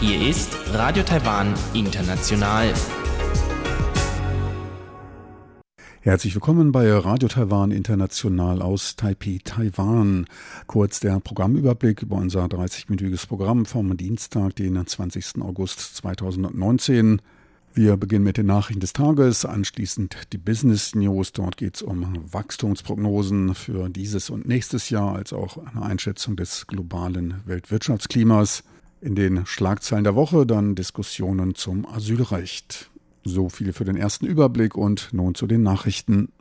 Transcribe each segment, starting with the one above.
Hier ist Radio Taiwan International. Herzlich willkommen bei Radio Taiwan International aus Taipei, Taiwan. Kurz der Programmüberblick über unser 30-minütiges Programm vom Dienstag, den 20. August 2019. Wir beginnen mit den Nachrichten des Tages, anschließend die Business News. Dort geht es um Wachstumsprognosen für dieses und nächstes Jahr, als auch eine Einschätzung des globalen Weltwirtschaftsklimas. In den Schlagzeilen der Woche dann Diskussionen zum Asylrecht. So viel für den ersten Überblick und nun zu den Nachrichten.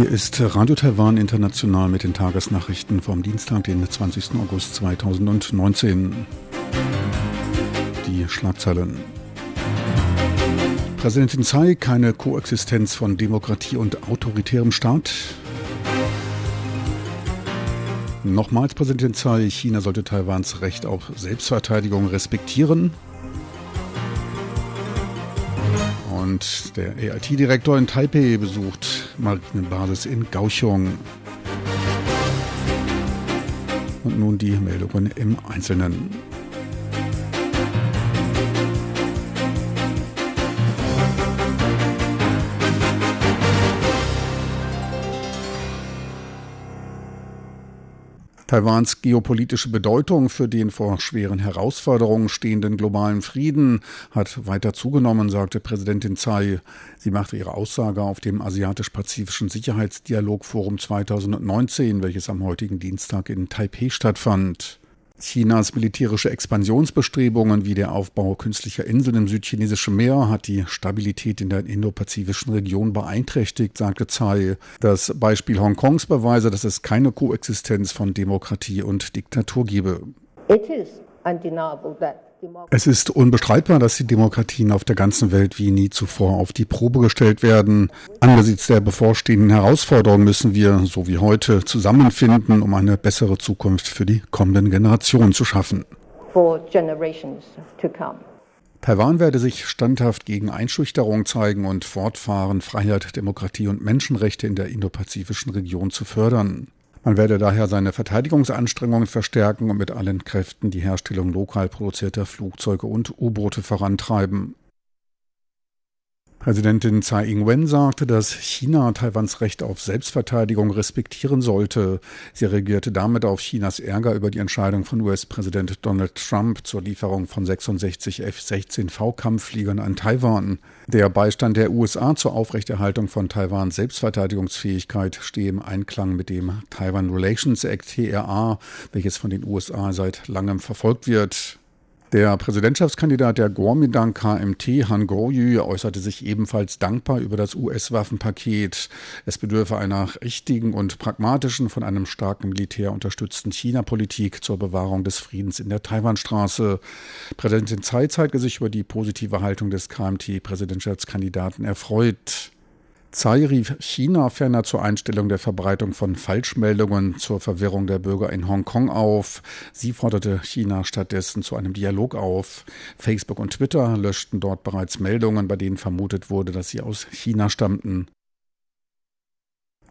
Hier ist Radio Taiwan International mit den Tagesnachrichten vom Dienstag, den 20. August 2019. Die Schlagzeilen. Präsidentin Tsai, keine Koexistenz von Demokratie und autoritärem Staat. Nochmals Präsidentin Tsai, China sollte Taiwans Recht auf Selbstverteidigung respektieren. Und der AIT-Direktor in Taipei besucht Marinebasis in Kaohsiung. Und nun die Meldungen im Einzelnen. Taiwans geopolitische Bedeutung für den vor schweren Herausforderungen stehenden globalen Frieden hat weiter zugenommen, sagte Präsidentin Tsai. Sie machte ihre Aussage auf dem Asiatisch-Pazifischen Sicherheitsdialogforum 2019, welches am heutigen Dienstag in Taipei stattfand. Chinas militärische Expansionsbestrebungen wie der Aufbau künstlicher Inseln im südchinesischen Meer hat die Stabilität in der indopazifischen Region beeinträchtigt, sagte Tsai. Das Beispiel Hongkongs beweise, dass es keine Koexistenz von Demokratie und Diktatur gebe. It is undeniable that es ist unbestreitbar, dass die Demokratien auf der ganzen Welt wie nie zuvor auf die Probe gestellt werden. Angesichts der bevorstehenden Herausforderungen müssen wir, so wie heute, zusammenfinden, um eine bessere Zukunft für die kommenden Generationen zu schaffen. Taiwan werde sich standhaft gegen Einschüchterung zeigen und fortfahren, Freiheit, Demokratie und Menschenrechte in der indopazifischen Region zu fördern. Man werde daher seine Verteidigungsanstrengungen verstärken und mit allen Kräften die Herstellung lokal produzierter Flugzeuge und U-Boote vorantreiben. Präsidentin Tsai Ing-wen sagte, dass China Taiwans Recht auf Selbstverteidigung respektieren sollte. Sie reagierte damit auf Chinas Ärger über die Entscheidung von US-Präsident Donald Trump zur Lieferung von 66 F-16V-Kampffliegern an Taiwan. Der Beistand der USA zur Aufrechterhaltung von Taiwans Selbstverteidigungsfähigkeit stehe im Einklang mit dem Taiwan Relations Act TRA, welches von den USA seit langem verfolgt wird. Der Präsidentschaftskandidat der Kuomintang KMT, Han Goryu, äußerte sich ebenfalls dankbar über das US-Waffenpaket. Es bedürfe einer richtigen und pragmatischen, von einem starken Militär unterstützten China-Politik zur Bewahrung des Friedens in der Taiwanstraße. Präsidentin Tsai zeigte sich über die positive Haltung des KMT-Präsidentschaftskandidaten erfreut. Tsai rief China ferner zur Einstellung der Verbreitung von Falschmeldungen zur Verwirrung der Bürger in Hongkong auf. Sie forderte China stattdessen zu einem Dialog auf. Facebook und Twitter löschten dort bereits Meldungen, bei denen vermutet wurde, dass sie aus China stammten.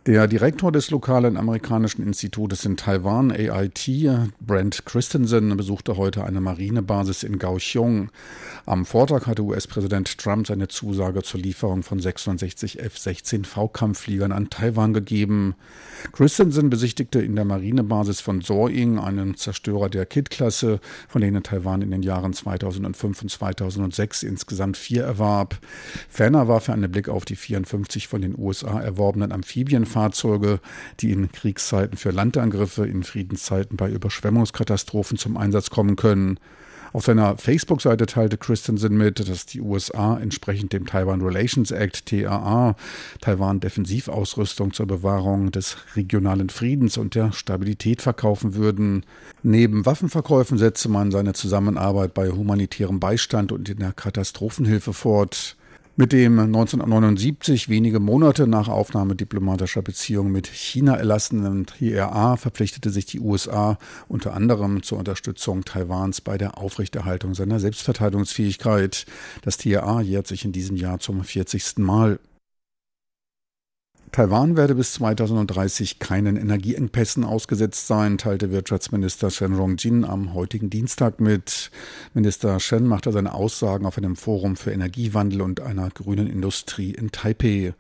Der Direktor des lokalen amerikanischen Institutes in Taiwan, AIT, Brent Christensen, besuchte heute eine Marinebasis in Kaohsiung. Am Vortag hatte US-Präsident Trump seine Zusage zur Lieferung von 66 F-16V-Kampffliegern an Taiwan gegeben. Christensen besichtigte in der Marinebasis von Soing einen Zerstörer der Kit-Klasse, von denen Taiwan in den Jahren 2005 und 2006 insgesamt vier erwarb. Ferner warf er einen Blick auf die 54 von den USA erworbenen Amphibienfahrzeuge Fahrzeuge, die in Kriegszeiten für Landangriffe, in Friedenszeiten bei Überschwemmungskatastrophen zum Einsatz kommen können. Auf seiner Facebook-Seite teilte Christensen mit, dass die USA entsprechend dem Taiwan Relations Act TAA Taiwan Defensivausrüstung zur Bewahrung des regionalen Friedens und der Stabilität verkaufen würden. Neben Waffenverkäufen setzte man seine Zusammenarbeit bei humanitärem Beistand und in der Katastrophenhilfe fort. Mit dem 1979 wenige Monate nach Aufnahme diplomatischer Beziehungen mit China erlassenen TRA verpflichtete sich die USA unter anderem zur Unterstützung Taiwans bei der Aufrechterhaltung seiner Selbstverteidigungsfähigkeit. Das TRA jährt sich in diesem Jahr zum 40. Mal. Taiwan werde bis 2030 keinen Energieengpässen ausgesetzt sein, teilte Wirtschaftsminister Shen Rongjin am heutigen Dienstag mit. Minister Shen machte seine Aussagen auf einem Forum für Energiewandel und einer grünen Industrie in Taipei.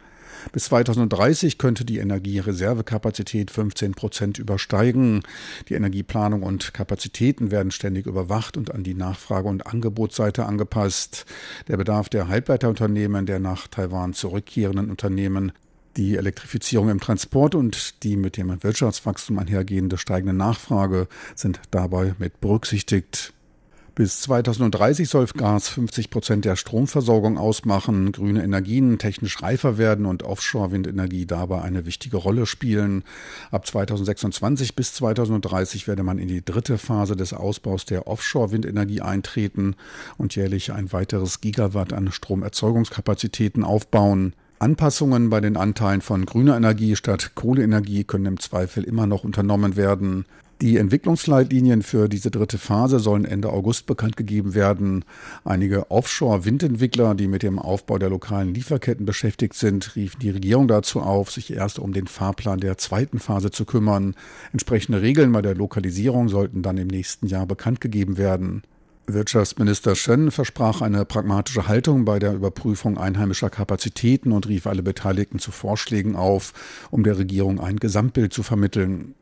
Bis 2030 könnte die Energiereservekapazität 15 Prozent übersteigen. Die Energieplanung und Kapazitäten werden ständig überwacht und an die Nachfrage- und Angebotsseite angepasst. Der Bedarf der Halbleiterunternehmen, der nach Taiwan zurückkehrenden Unternehmen die Elektrifizierung im Transport und die mit dem Wirtschaftswachstum einhergehende steigende Nachfrage sind dabei mit berücksichtigt. Bis 2030 soll Gas 50 Prozent der Stromversorgung ausmachen, grüne Energien technisch reifer werden und Offshore-Windenergie dabei eine wichtige Rolle spielen. Ab 2026 bis 2030 werde man in die dritte Phase des Ausbaus der Offshore-Windenergie eintreten und jährlich ein weiteres Gigawatt an Stromerzeugungskapazitäten aufbauen. Anpassungen bei den Anteilen von grüner Energie statt Kohleenergie können im Zweifel immer noch unternommen werden. Die Entwicklungsleitlinien für diese dritte Phase sollen Ende August bekannt gegeben werden. Einige Offshore-Windentwickler, die mit dem Aufbau der lokalen Lieferketten beschäftigt sind, riefen die Regierung dazu auf, sich erst um den Fahrplan der zweiten Phase zu kümmern. Entsprechende Regeln bei der Lokalisierung sollten dann im nächsten Jahr bekannt gegeben werden. Wirtschaftsminister Shen versprach eine pragmatische Haltung bei der Überprüfung einheimischer Kapazitäten und rief alle Beteiligten zu Vorschlägen auf, um der Regierung ein Gesamtbild zu vermitteln.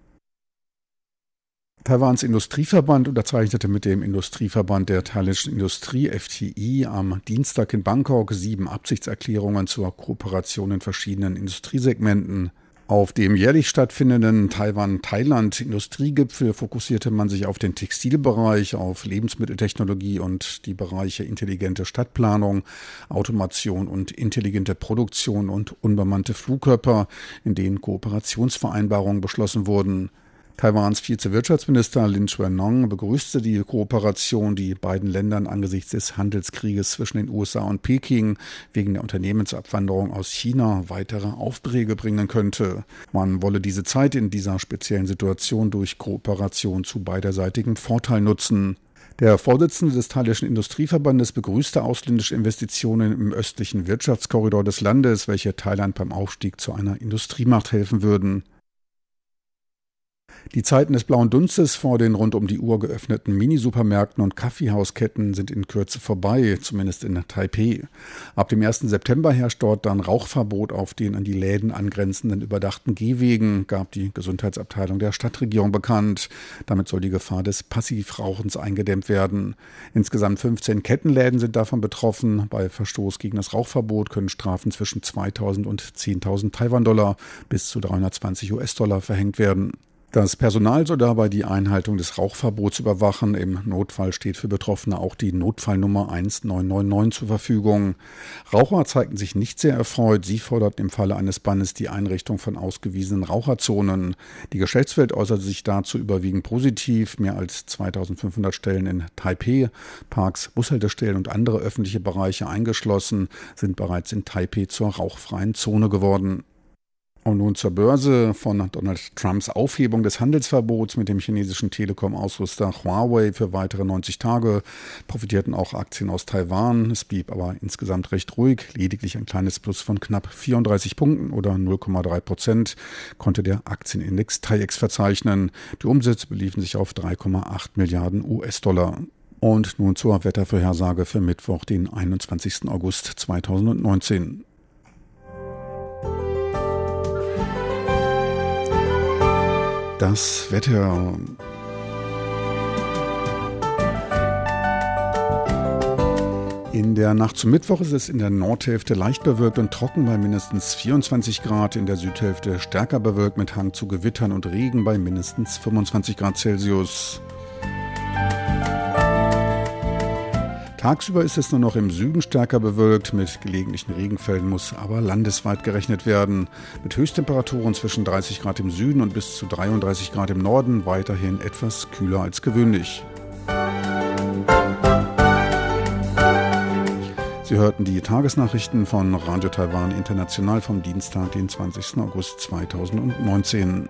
Taiwans Industrieverband unterzeichnete mit dem Industrieverband der thailändischen Industrie FTI am Dienstag in Bangkok sieben Absichtserklärungen zur Kooperation in verschiedenen Industriesegmenten. Auf dem jährlich stattfindenden Taiwan-Thailand-Industriegipfel fokussierte man sich auf den Textilbereich, auf Lebensmitteltechnologie und die Bereiche intelligente Stadtplanung, Automation und intelligente Produktion und unbemannte Flugkörper, in denen Kooperationsvereinbarungen beschlossen wurden. Taiwans Vizewirtschaftsminister Lin Chuan-Nong begrüßte die Kooperation, die beiden Ländern angesichts des Handelskrieges zwischen den USA und Peking wegen der Unternehmensabwanderung aus China weitere Aufträge bringen könnte. Man wolle diese Zeit in dieser speziellen Situation durch Kooperation zu beiderseitigem Vorteil nutzen. Der Vorsitzende des Thailändischen Industrieverbandes begrüßte ausländische Investitionen im östlichen Wirtschaftskorridor des Landes, welche Thailand beim Aufstieg zu einer Industriemacht helfen würden. Die Zeiten des blauen Dunstes vor den rund um die Uhr geöffneten Minisupermärkten und Kaffeehausketten sind in Kürze vorbei, zumindest in Taipei. Ab dem 1. September herrscht dort dann Rauchverbot auf den an die Läden angrenzenden überdachten Gehwegen, gab die Gesundheitsabteilung der Stadtregierung bekannt. Damit soll die Gefahr des Passivrauchens eingedämmt werden. Insgesamt 15 Kettenläden sind davon betroffen. Bei Verstoß gegen das Rauchverbot können Strafen zwischen 2000 und 10.000 Taiwan-Dollar bis zu 320 US-Dollar verhängt werden. Das Personal soll dabei die Einhaltung des Rauchverbots überwachen. Im Notfall steht für Betroffene auch die Notfallnummer 1999 zur Verfügung. Raucher zeigten sich nicht sehr erfreut. Sie forderten im Falle eines Bannes die Einrichtung von ausgewiesenen Raucherzonen. Die Geschäftswelt äußerte sich dazu überwiegend positiv. Mehr als 2500 Stellen in Taipei, Parks, Bushaltestellen und andere öffentliche Bereiche eingeschlossen, sind bereits in Taipei zur rauchfreien Zone geworden. Und nun zur Börse von Donald Trumps Aufhebung des Handelsverbots mit dem chinesischen Telekom-Ausrüster Huawei für weitere 90 Tage profitierten auch Aktien aus Taiwan. Es blieb aber insgesamt recht ruhig. Lediglich ein kleines Plus von knapp 34 Punkten oder 0,3 Prozent konnte der Aktienindex TAIEX verzeichnen. Die Umsätze beliefen sich auf 3,8 Milliarden US-Dollar. Und nun zur Wettervorhersage für Mittwoch, den 21. August 2019. Das Wetter. In der Nacht zum Mittwoch ist es in der Nordhälfte leicht bewölkt und trocken bei mindestens 24 Grad, in der Südhälfte stärker bewölkt mit Hang zu Gewittern und Regen bei mindestens 25 Grad Celsius. Tagsüber ist es nur noch im Süden stärker bewölkt, mit gelegentlichen Regenfällen muss aber landesweit gerechnet werden. Mit Höchsttemperaturen zwischen 30 Grad im Süden und bis zu 33 Grad im Norden, weiterhin etwas kühler als gewöhnlich. Sie hörten die Tagesnachrichten von Radio Taiwan International vom Dienstag, den 20. August 2019.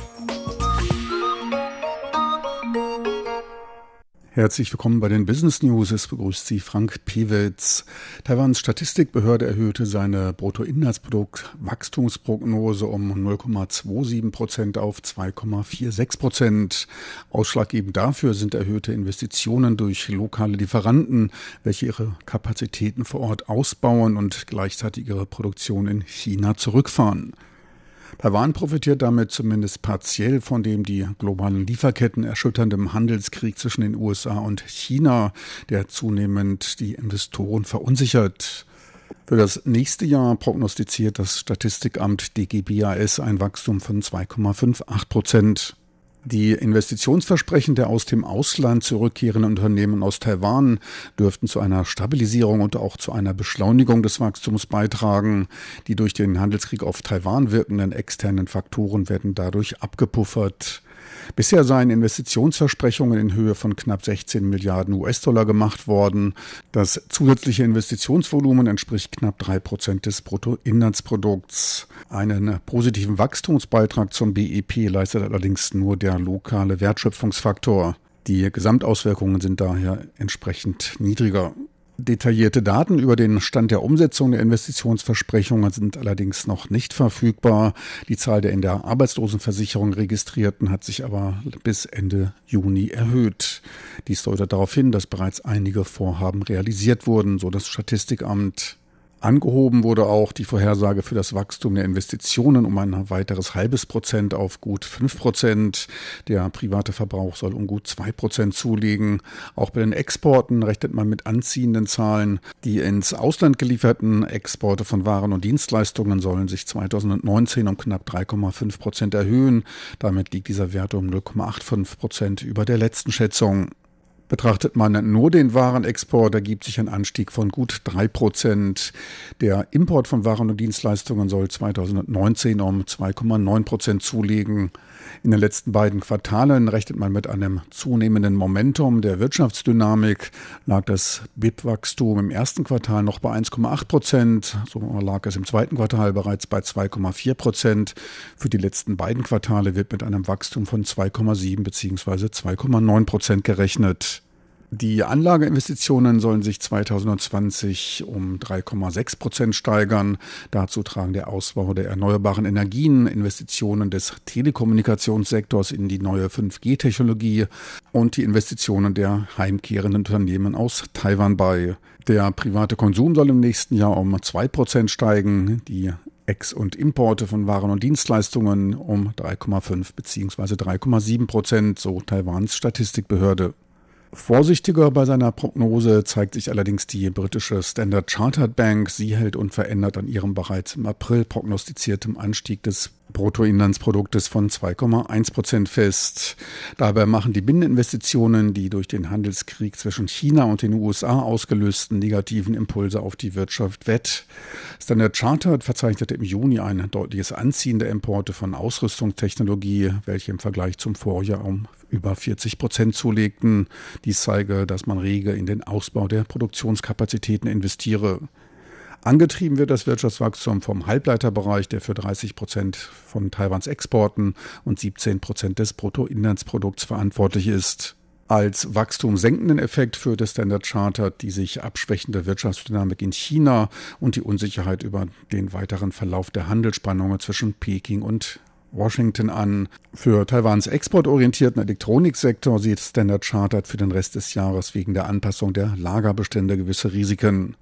Herzlich willkommen bei den Business News. Es begrüßt Sie Frank Pewitz. Taiwans Statistikbehörde erhöhte seine Bruttoinlandsprodukt-Wachstumsprognose um 0,27 Prozent auf 2,46 Prozent. Ausschlaggebend dafür sind erhöhte Investitionen durch lokale Lieferanten, welche ihre Kapazitäten vor Ort ausbauen und gleichzeitig ihre Produktion in China zurückfahren. Taiwan profitiert damit zumindest partiell von dem die globalen Lieferketten erschütterndem Handelskrieg zwischen den USA und China, der zunehmend die Investoren verunsichert. Für das nächste Jahr prognostiziert das Statistikamt DGBAS ein Wachstum von 2,58 Prozent. Die Investitionsversprechen der aus dem Ausland zurückkehrenden Unternehmen aus Taiwan dürften zu einer Stabilisierung und auch zu einer Beschleunigung des Wachstums beitragen. Die durch den Handelskrieg auf Taiwan wirkenden externen Faktoren werden dadurch abgepuffert. Bisher seien Investitionsversprechungen in Höhe von knapp 16 Milliarden US-Dollar gemacht worden. Das zusätzliche Investitionsvolumen entspricht knapp drei Prozent des Bruttoinlandsprodukts. Einen positiven Wachstumsbeitrag zum BIP leistet allerdings nur der lokale Wertschöpfungsfaktor. Die Gesamtauswirkungen sind daher entsprechend niedriger. Detaillierte Daten über den Stand der Umsetzung der Investitionsversprechungen sind allerdings noch nicht verfügbar. Die Zahl der in der Arbeitslosenversicherung registrierten hat sich aber bis Ende Juni erhöht. Dies deutet darauf hin, dass bereits einige Vorhaben realisiert wurden, so das Statistikamt. Angehoben wurde auch die Vorhersage für das Wachstum der Investitionen um ein weiteres halbes Prozent auf gut fünf Prozent. Der private Verbrauch soll um gut zwei Prozent zulegen. Auch bei den Exporten rechnet man mit anziehenden Zahlen. Die ins Ausland gelieferten Exporte von Waren und Dienstleistungen sollen sich 2019 um knapp 3,5 Prozent erhöhen. Damit liegt dieser Wert um 0,85 Prozent über der letzten Schätzung. Betrachtet man nur den Warenexport, ergibt sich ein Anstieg von gut drei Prozent. Der Import von Waren und Dienstleistungen soll 2019 um 2,9 Prozent zulegen. In den letzten beiden Quartalen rechnet man mit einem zunehmenden Momentum der Wirtschaftsdynamik. Lag das BIP-Wachstum im ersten Quartal noch bei 1,8 Prozent, so lag es im zweiten Quartal bereits bei 2,4 Prozent. Für die letzten beiden Quartale wird mit einem Wachstum von 2,7 bzw. 2,9 Prozent gerechnet. Die Anlageinvestitionen sollen sich 2020 um 3,6 Prozent steigern. Dazu tragen der Ausbau der erneuerbaren Energien, Investitionen des Telekommunikationssektors in die neue 5G-Technologie und die Investitionen der heimkehrenden Unternehmen aus Taiwan bei. Der private Konsum soll im nächsten Jahr um 2 Prozent steigen. Die Ex- und Importe von Waren und Dienstleistungen um 3,5 bzw. 3,7 Prozent, so Taiwans Statistikbehörde. Vorsichtiger bei seiner Prognose zeigt sich allerdings die britische Standard Chartered Bank. Sie hält unverändert an ihrem bereits im April prognostiziertem Anstieg des Bruttoinlandsproduktes von 2,1 Prozent fest. Dabei machen die Binneninvestitionen die durch den Handelskrieg zwischen China und den USA ausgelösten negativen Impulse auf die Wirtschaft wett. Standard Chartered verzeichnete im Juni ein deutliches Anziehen der Importe von Ausrüstungstechnologie, welche im Vergleich zum Vorjahr um über 40 Prozent zulegten. Dies zeige, dass man rege in den Ausbau der Produktionskapazitäten investiere. Angetrieben wird das Wirtschaftswachstum vom Halbleiterbereich, der für 30 Prozent von Taiwans Exporten und 17 Prozent des Bruttoinlandsprodukts verantwortlich ist. Als wachstumsenkenden Effekt führte Standard Chartered die sich abschwächende Wirtschaftsdynamik in China und die Unsicherheit über den weiteren Verlauf der Handelsspannungen zwischen Peking und Washington an. Für Taiwans exportorientierten Elektroniksektor sieht Standard Chartered für den Rest des Jahres wegen der Anpassung der Lagerbestände gewisse Risiken.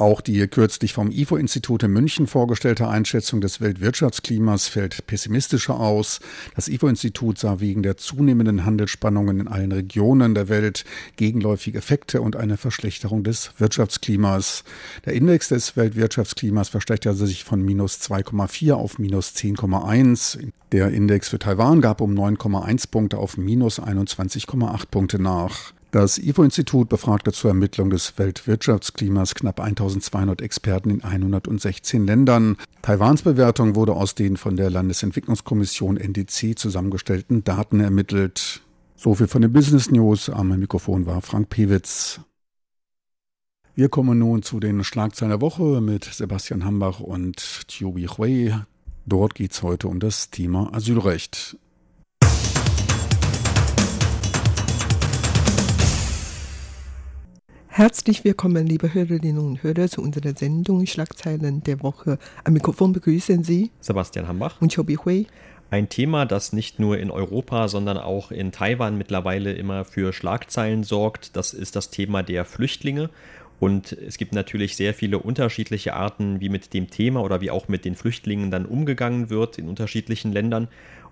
Auch die kürzlich vom IFO-Institut in München vorgestellte Einschätzung des Weltwirtschaftsklimas fällt pessimistischer aus. Das IFO-Institut sah wegen der zunehmenden Handelsspannungen in allen Regionen der Welt gegenläufige Effekte und eine Verschlechterung des Wirtschaftsklimas. Der Index des Weltwirtschaftsklimas verstärkte sich von minus 2,4 auf minus 10,1. Der Index für Taiwan gab um 9,1 Punkte auf minus 21,8 Punkte nach. Das IFO-Institut befragte zur Ermittlung des Weltwirtschaftsklimas knapp 1200 Experten in 116 Ländern. Taiwans Bewertung wurde aus den von der Landesentwicklungskommission NDC zusammengestellten Daten ermittelt. So viel von den Business News. Am Mikrofon war Frank Pewitz. Wir kommen nun zu den Schlagzeilen der Woche mit Sebastian Hambach und Tiobi Hui. Dort geht es heute um das Thema Asylrecht. Herzlich willkommen, liebe Hörerinnen und Hörer, zu unserer Sendung Schlagzeilen der Woche. Am Mikrofon begrüßen Sie Sebastian Hambach und Chobi Hui. Ein Thema, das nicht nur in Europa, sondern auch in Taiwan mittlerweile immer für Schlagzeilen sorgt, das ist das Thema der Flüchtlinge. Und es gibt natürlich sehr viele unterschiedliche Arten, wie mit dem Thema oder wie auch mit den Flüchtlingen dann umgegangen wird in unterschiedlichen Ländern.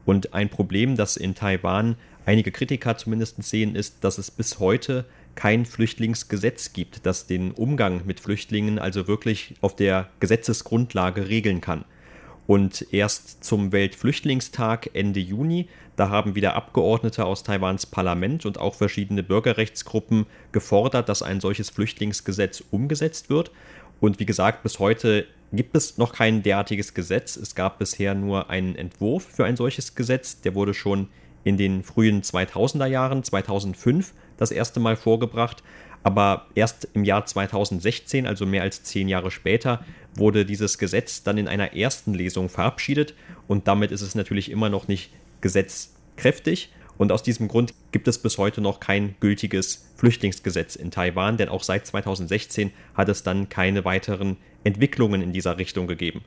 Und ein Problem, das in Taiwan einige Kritiker zumindest sehen, ist, dass es bis heute kein Flüchtlingsgesetz gibt, das den Umgang mit Flüchtlingen also wirklich auf der Gesetzesgrundlage regeln kann. Und erst zum Weltflüchtlingstag Ende Juni, da haben wieder Abgeordnete aus Taiwans Parlament und auch verschiedene Bürgerrechtsgruppen gefordert, dass ein solches Flüchtlingsgesetz umgesetzt wird. Und wie gesagt, bis heute gibt es noch kein derartiges Gesetz. Es gab bisher nur einen Entwurf für ein solches Gesetz. Der wurde schon in den frühen 2000er Jahren, 2005, das erste Mal vorgebracht. Aber erst im Jahr 2016, also mehr als zehn Jahre später, wurde dieses Gesetz dann in einer ersten Lesung verabschiedet und damit ist es natürlich immer noch nicht gesetzkräftig. Und aus diesem Grund gibt es bis heute noch kein gültiges Flüchtlingsgesetz in Taiwan, denn auch seit 2016 hat es dann keine weiteren Entwicklungen in dieser Richtung gegeben.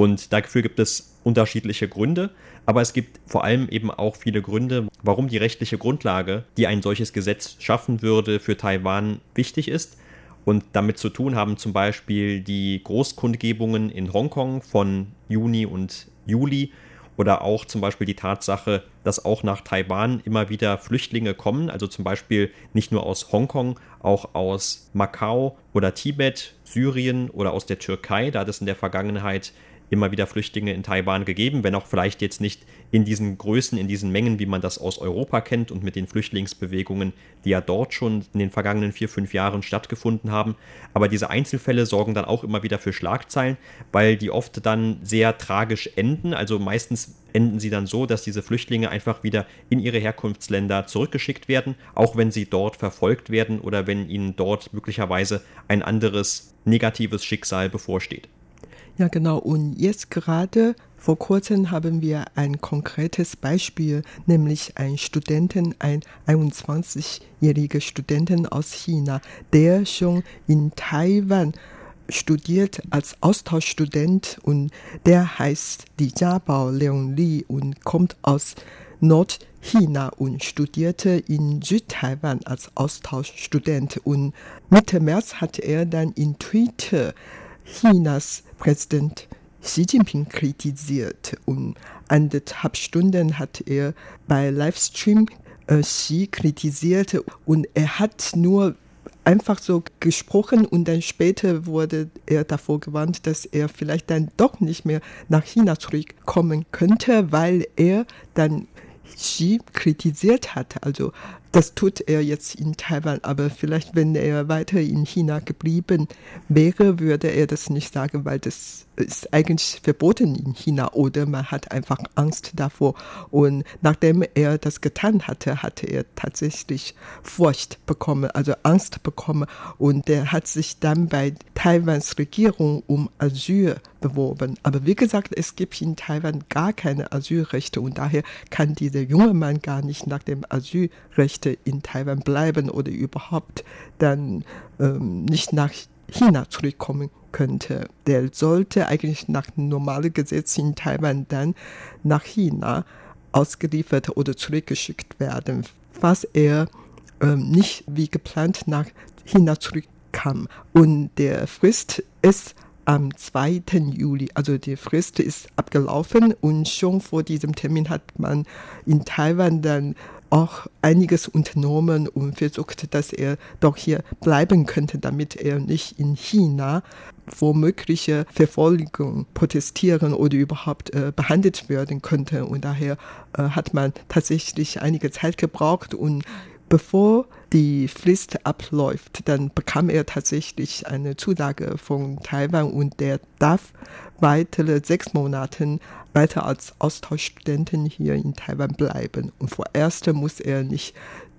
Und dafür gibt es unterschiedliche Gründe, aber es gibt vor allem eben auch viele Gründe, warum die rechtliche Grundlage, die ein solches Gesetz schaffen würde, für Taiwan wichtig ist. Und damit zu tun haben zum Beispiel die Großkundgebungen in Hongkong von Juni und Juli oder auch zum Beispiel die Tatsache, dass auch nach Taiwan immer wieder Flüchtlinge kommen, also zum Beispiel nicht nur aus Hongkong, auch aus Macau oder Tibet, Syrien oder aus der Türkei. Da hat es in der Vergangenheit immer wieder Flüchtlinge in Taiwan gegeben, wenn auch vielleicht jetzt nicht in diesen Größen, in diesen Mengen, wie man das aus Europa kennt und mit den Flüchtlingsbewegungen, die ja dort schon in den vergangenen vier, fünf Jahren stattgefunden haben. Aber diese Einzelfälle sorgen dann auch immer wieder für Schlagzeilen, weil die oft dann sehr tragisch enden. Also meistens enden sie dann so, dass diese Flüchtlinge einfach wieder in ihre Herkunftsländer zurückgeschickt werden, auch wenn sie dort verfolgt werden oder wenn ihnen dort möglicherweise ein anderes negatives Schicksal bevorsteht. Ja, genau. Und jetzt gerade vor kurzem haben wir ein konkretes Beispiel, nämlich ein Studenten, ein 21-jähriger Studenten aus China, der schon in Taiwan studiert als Austauschstudent und der heißt Li Jiabao Leon Li und kommt aus Nordchina und studierte in Südtaiwan als Austauschstudent und Mitte März hat er dann in Twitter Chinas Präsident Xi Jinping kritisiert und anderthalb Stunden hat er bei Livestream äh, Xi kritisiert und er hat nur einfach so gesprochen und dann später wurde er davor gewarnt, dass er vielleicht dann doch nicht mehr nach China zurückkommen könnte, weil er dann Xi kritisiert hat. Also das tut er jetzt in Taiwan, aber vielleicht, wenn er weiter in China geblieben wäre, würde er das nicht sagen, weil das ist eigentlich verboten in China oder man hat einfach Angst davor. Und nachdem er das getan hatte, hatte er tatsächlich Furcht bekommen, also Angst bekommen und er hat sich dann bei Taiwans Regierung um Asyl beworben. Aber wie gesagt, es gibt in Taiwan gar keine Asylrechte und daher kann dieser junge Mann gar nicht nach dem Asylrecht in Taiwan bleiben oder überhaupt dann ähm, nicht nach China zurückkommen könnte. Der sollte eigentlich nach normalen Gesetzen in Taiwan dann nach China ausgeliefert oder zurückgeschickt werden, falls er ähm, nicht wie geplant nach China zurückkam. Und der Frist ist am 2. Juli. Also die Frist ist abgelaufen und schon vor diesem Termin hat man in Taiwan dann auch einiges unternommen und versucht, dass er doch hier bleiben könnte, damit er nicht in China vor mögliche Verfolgung protestieren oder überhaupt äh, behandelt werden könnte. Und daher äh, hat man tatsächlich einige Zeit gebraucht und bevor die Frist abläuft, dann bekam er tatsächlich eine Zusage von Taiwan und der darf weitere sechs Monate weiter als Austauschstudenten hier in Taiwan bleiben. Und vorerst muss er nicht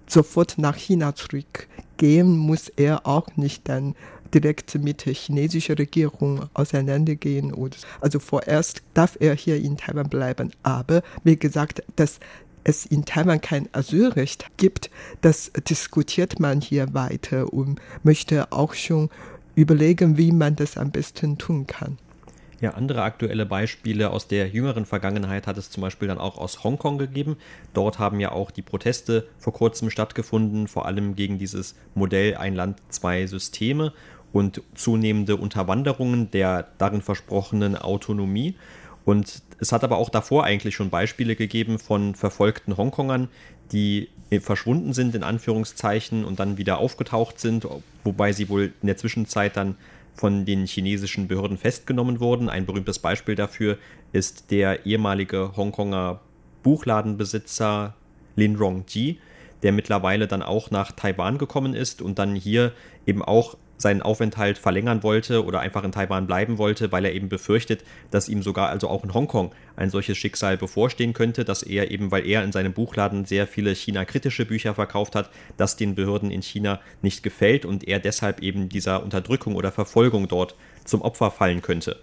sofort nach China zurückgehen, muss er auch nicht dann direkt mit der chinesischen Regierung auseinandergehen. Also vorerst darf er hier in Taiwan bleiben. Aber wie gesagt, dass es in Taiwan kein Asylrecht gibt, das diskutiert man hier weiter und möchte auch schon überlegen, wie man das am besten tun kann. Ja, andere aktuelle Beispiele aus der jüngeren Vergangenheit hat es zum Beispiel dann auch aus Hongkong gegeben. Dort haben ja auch die Proteste vor kurzem stattgefunden, vor allem gegen dieses Modell Ein Land, zwei Systeme und zunehmende Unterwanderungen der darin versprochenen Autonomie. Und es hat aber auch davor eigentlich schon Beispiele gegeben von verfolgten Hongkongern, die verschwunden sind, in Anführungszeichen, und dann wieder aufgetaucht sind, wobei sie wohl in der Zwischenzeit dann von den chinesischen Behörden festgenommen wurden. Ein berühmtes Beispiel dafür ist der ehemalige Hongkonger Buchladenbesitzer Lin Rongji, der mittlerweile dann auch nach Taiwan gekommen ist und dann hier eben auch seinen Aufenthalt verlängern wollte oder einfach in Taiwan bleiben wollte, weil er eben befürchtet, dass ihm sogar also auch in Hongkong ein solches Schicksal bevorstehen könnte, dass er eben, weil er in seinem Buchladen sehr viele China-kritische Bücher verkauft hat, das den Behörden in China nicht gefällt und er deshalb eben dieser Unterdrückung oder Verfolgung dort zum Opfer fallen könnte.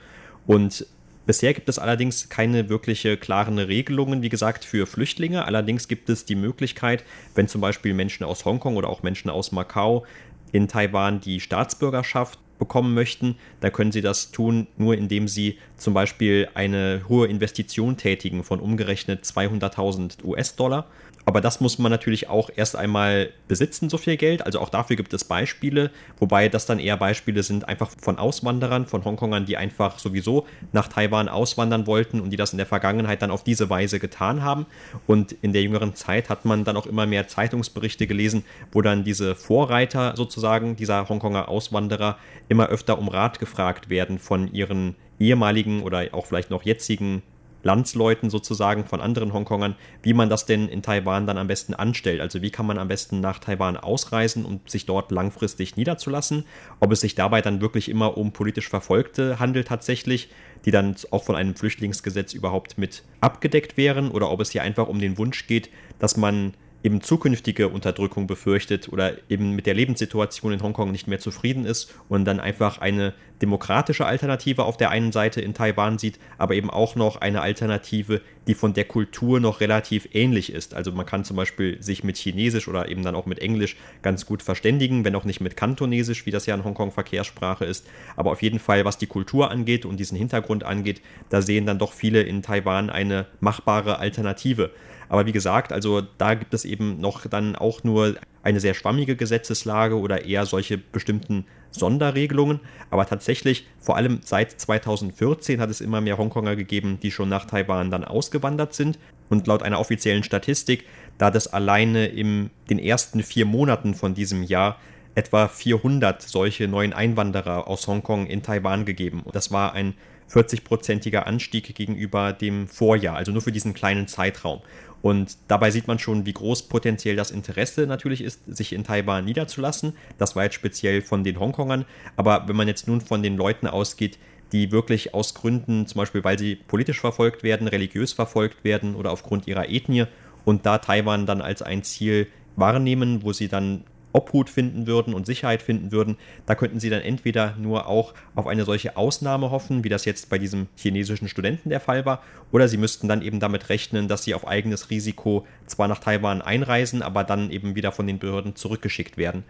Und Bisher gibt es allerdings keine wirkliche klaren Regelungen, wie gesagt, für Flüchtlinge. Allerdings gibt es die Möglichkeit, wenn zum Beispiel Menschen aus Hongkong oder auch Menschen aus Macau in Taiwan die Staatsbürgerschaft bekommen möchten, dann können sie das tun, nur indem sie zum Beispiel eine hohe Investition tätigen von umgerechnet 200.000 US-Dollar aber das muss man natürlich auch erst einmal besitzen, so viel Geld. Also auch dafür gibt es Beispiele, wobei das dann eher Beispiele sind einfach von Auswanderern, von Hongkongern, die einfach sowieso nach Taiwan auswandern wollten und die das in der Vergangenheit dann auf diese Weise getan haben. Und in der jüngeren Zeit hat man dann auch immer mehr Zeitungsberichte gelesen, wo dann diese Vorreiter sozusagen, dieser Hongkonger Auswanderer, immer öfter um Rat gefragt werden von ihren ehemaligen oder auch vielleicht noch jetzigen Landsleuten sozusagen von anderen Hongkongern, wie man das denn in Taiwan dann am besten anstellt. Also wie kann man am besten nach Taiwan ausreisen und sich dort langfristig niederzulassen. Ob es sich dabei dann wirklich immer um politisch Verfolgte handelt tatsächlich, die dann auch von einem Flüchtlingsgesetz überhaupt mit abgedeckt wären, oder ob es hier einfach um den Wunsch geht, dass man eben zukünftige Unterdrückung befürchtet oder eben mit der Lebenssituation in Hongkong nicht mehr zufrieden ist und dann einfach eine demokratische Alternative auf der einen Seite in Taiwan sieht, aber eben auch noch eine Alternative, die von der Kultur noch relativ ähnlich ist. Also man kann zum Beispiel sich mit Chinesisch oder eben dann auch mit Englisch ganz gut verständigen, wenn auch nicht mit Kantonesisch, wie das ja in Hongkong Verkehrssprache ist. Aber auf jeden Fall, was die Kultur angeht und diesen Hintergrund angeht, da sehen dann doch viele in Taiwan eine machbare Alternative. Aber wie gesagt, also da gibt es eben noch dann auch nur eine sehr schwammige Gesetzeslage oder eher solche bestimmten Sonderregelungen. Aber tatsächlich, vor allem seit 2014 hat es immer mehr Hongkonger gegeben, die schon nach Taiwan dann ausgewandert sind. Und laut einer offiziellen Statistik, da es alleine in den ersten vier Monaten von diesem Jahr etwa 400 solche neuen Einwanderer aus Hongkong in Taiwan gegeben. Und das war ein 40-prozentiger Anstieg gegenüber dem Vorjahr, also nur für diesen kleinen Zeitraum. Und dabei sieht man schon, wie groß potenziell das Interesse natürlich ist, sich in Taiwan niederzulassen. Das war jetzt speziell von den Hongkongern. Aber wenn man jetzt nun von den Leuten ausgeht, die wirklich aus Gründen, zum Beispiel weil sie politisch verfolgt werden, religiös verfolgt werden oder aufgrund ihrer Ethnie und da Taiwan dann als ein Ziel wahrnehmen, wo sie dann Obhut finden würden und Sicherheit finden würden, da könnten sie dann entweder nur auch auf eine solche Ausnahme hoffen, wie das jetzt bei diesem chinesischen Studenten der Fall war, oder sie müssten dann eben damit rechnen, dass sie auf eigenes Risiko zwar nach Taiwan einreisen, aber dann eben wieder von den Behörden zurückgeschickt werden.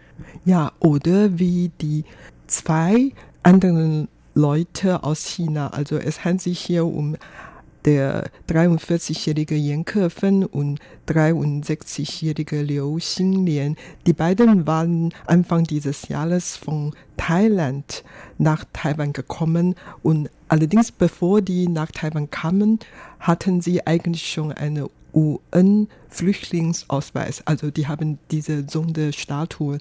Ja, oder wie die zwei anderen Leute aus China, also es handelt sich hier um der 43-jährige Yan Kefen und 63-jährige Liu Xinlian. Die beiden waren Anfang dieses Jahres von Thailand nach Taiwan gekommen und allerdings bevor die nach Taiwan kamen, hatten sie eigentlich schon eine UN-Flüchtlingsausweis. Also die haben diese Sonderstatue.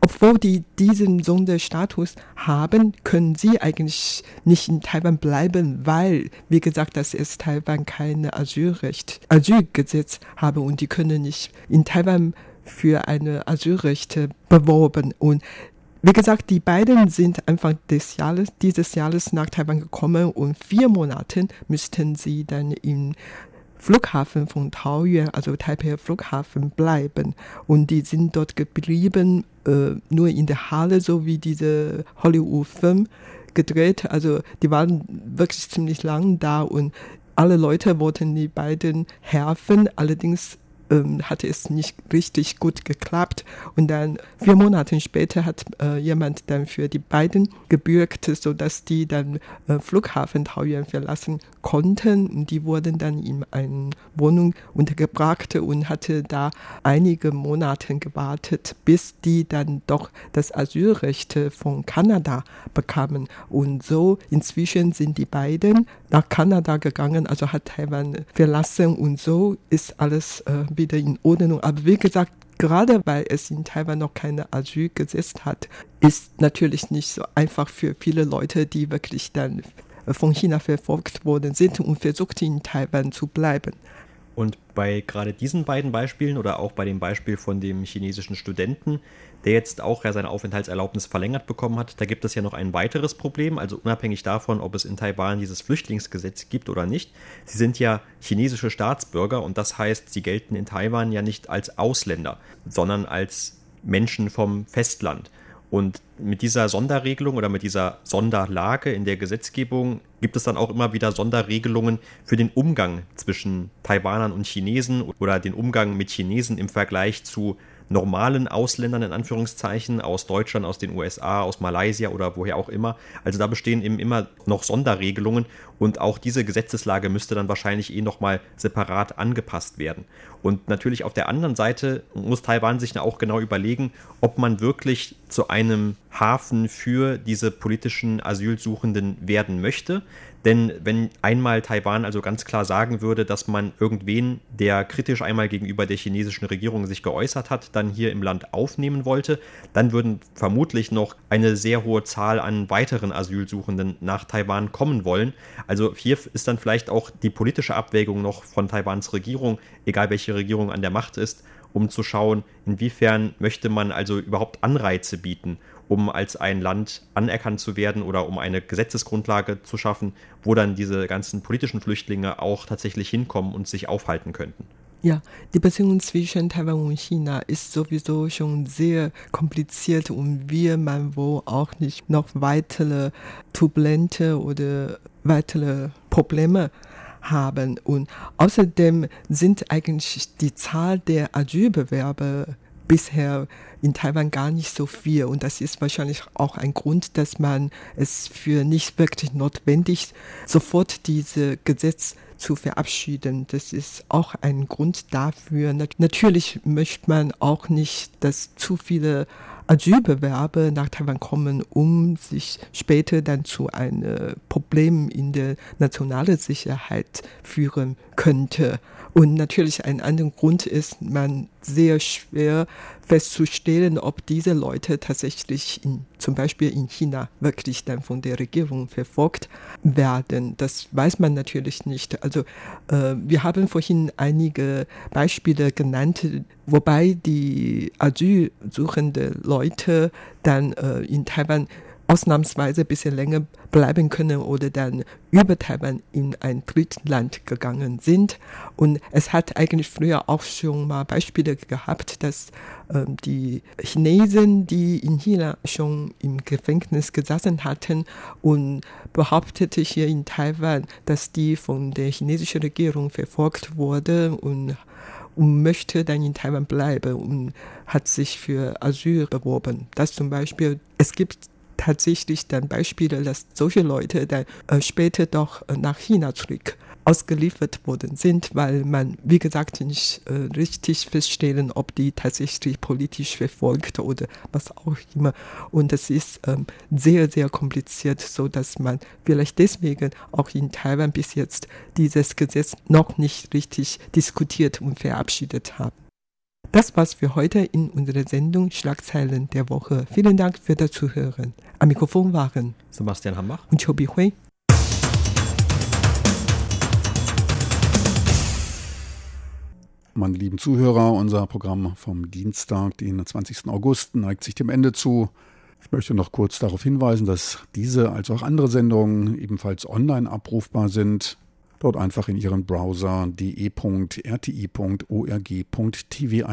Obwohl die diesen Sonderstatus haben, können sie eigentlich nicht in Taiwan bleiben, weil, wie gesagt, das ist Taiwan kein Asylrecht, Asylgesetz habe und die können nicht in Taiwan für eine Asylrechte beworben und wie gesagt, die beiden sind Anfang des Jahres, dieses Jahres nach Taiwan gekommen und vier Monate müssten sie dann im Flughafen von Taoyuan, also Taipei Flughafen, bleiben. Und die sind dort geblieben, äh, nur in der Halle, so wie diese Hollywood-Film gedreht. Also die waren wirklich ziemlich lang da und alle Leute wollten die beiden helfen. Allerdings ähm, hatte es nicht richtig gut geklappt. Und dann vier Monate später hat äh, jemand dann für die beiden gebürgt, sodass die dann äh, Flughafen Taoyuan verlassen konnten. Und die wurden dann in eine Wohnung untergebracht und hatte da einige Monate gewartet, bis die dann doch das Asylrecht von Kanada bekamen. Und so inzwischen sind die beiden nach Kanada gegangen, also hat Taiwan verlassen und so ist alles äh, wieder in Ordnung. Aber wie gesagt, gerade weil es in Taiwan noch keine Asylgesetz hat, ist natürlich nicht so einfach für viele Leute, die wirklich dann von China verfolgt worden sind und versucht in Taiwan zu bleiben. Und bei gerade diesen beiden Beispielen oder auch bei dem Beispiel von dem chinesischen Studenten, der jetzt auch ja seine Aufenthaltserlaubnis verlängert bekommen hat, da gibt es ja noch ein weiteres Problem, also unabhängig davon, ob es in Taiwan dieses Flüchtlingsgesetz gibt oder nicht. Sie sind ja chinesische Staatsbürger und das heißt, sie gelten in Taiwan ja nicht als Ausländer, sondern als Menschen vom Festland. Und mit dieser Sonderregelung oder mit dieser Sonderlage in der Gesetzgebung gibt es dann auch immer wieder Sonderregelungen für den Umgang zwischen Taiwanern und Chinesen oder den Umgang mit Chinesen im Vergleich zu normalen Ausländern in Anführungszeichen aus Deutschland, aus den USA, aus Malaysia oder woher auch immer. Also da bestehen eben immer noch Sonderregelungen und auch diese Gesetzeslage müsste dann wahrscheinlich eh nochmal separat angepasst werden. Und natürlich auf der anderen Seite muss Taiwan sich auch genau überlegen, ob man wirklich zu einem Hafen für diese politischen Asylsuchenden werden möchte. Denn wenn einmal Taiwan also ganz klar sagen würde, dass man irgendwen, der kritisch einmal gegenüber der chinesischen Regierung sich geäußert hat, dann hier im Land aufnehmen wollte, dann würden vermutlich noch eine sehr hohe Zahl an weiteren Asylsuchenden nach Taiwan kommen wollen. Also hier ist dann vielleicht auch die politische Abwägung noch von Taiwans Regierung, egal welche Regierung an der Macht ist, um zu schauen, inwiefern möchte man also überhaupt Anreize bieten, um als ein Land anerkannt zu werden oder um eine Gesetzesgrundlage zu schaffen, wo dann diese ganzen politischen Flüchtlinge auch tatsächlich hinkommen und sich aufhalten könnten. Ja, die Beziehung zwischen Taiwan und China ist sowieso schon sehr kompliziert und will man wohl auch nicht noch weitere turbulente oder weitere Probleme haben. Und außerdem sind eigentlich die Zahl der Asylbewerber bisher in Taiwan gar nicht so viel. Und das ist wahrscheinlich auch ein Grund, dass man es für nicht wirklich notwendig sofort diese Gesetz zu verabschieden. Das ist auch ein Grund dafür. Natürlich möchte man auch nicht, dass zu viele Asylbewerber nach Taiwan kommen, um sich später dann zu einem Problem in der nationalen Sicherheit führen könnte. Und natürlich ein anderer Grund ist, man sehr schwer festzustellen, ob diese Leute tatsächlich in, zum Beispiel in China wirklich dann von der Regierung verfolgt werden. Das weiß man natürlich nicht. Also äh, wir haben vorhin einige Beispiele genannt, wobei die asylsuchende Leute dann äh, in Taiwan ausnahmsweise ein bisschen länger bleiben können oder dann über Taiwan in ein Drittland gegangen sind. Und es hat eigentlich früher auch schon mal Beispiele gehabt, dass äh, die Chinesen, die in China schon im Gefängnis gesessen hatten und behauptete hier in Taiwan, dass die von der chinesischen Regierung verfolgt wurde und und möchte dann in Taiwan bleiben und hat sich für Asyl beworben. Das zum Beispiel, es gibt tatsächlich dann Beispiele, dass solche Leute dann äh, später doch äh, nach China zurück ausgeliefert worden sind, weil man, wie gesagt, nicht äh, richtig feststellen, ob die tatsächlich politisch verfolgt oder was auch immer. Und das ist ähm, sehr, sehr kompliziert, so dass man vielleicht deswegen auch in Taiwan bis jetzt dieses Gesetz noch nicht richtig diskutiert und verabschiedet haben. Das war's für heute in unserer Sendung Schlagzeilen der Woche. Vielen Dank für das Zuhören. Am Mikrofon waren Sebastian Hambach und Chobi Hui. Meine lieben Zuhörer, unser Programm vom Dienstag, den 20. August, neigt sich dem Ende zu. Ich möchte noch kurz darauf hinweisen, dass diese als auch andere Sendungen ebenfalls online abrufbar sind. Dort einfach in Ihren Browser de.rti.org.tv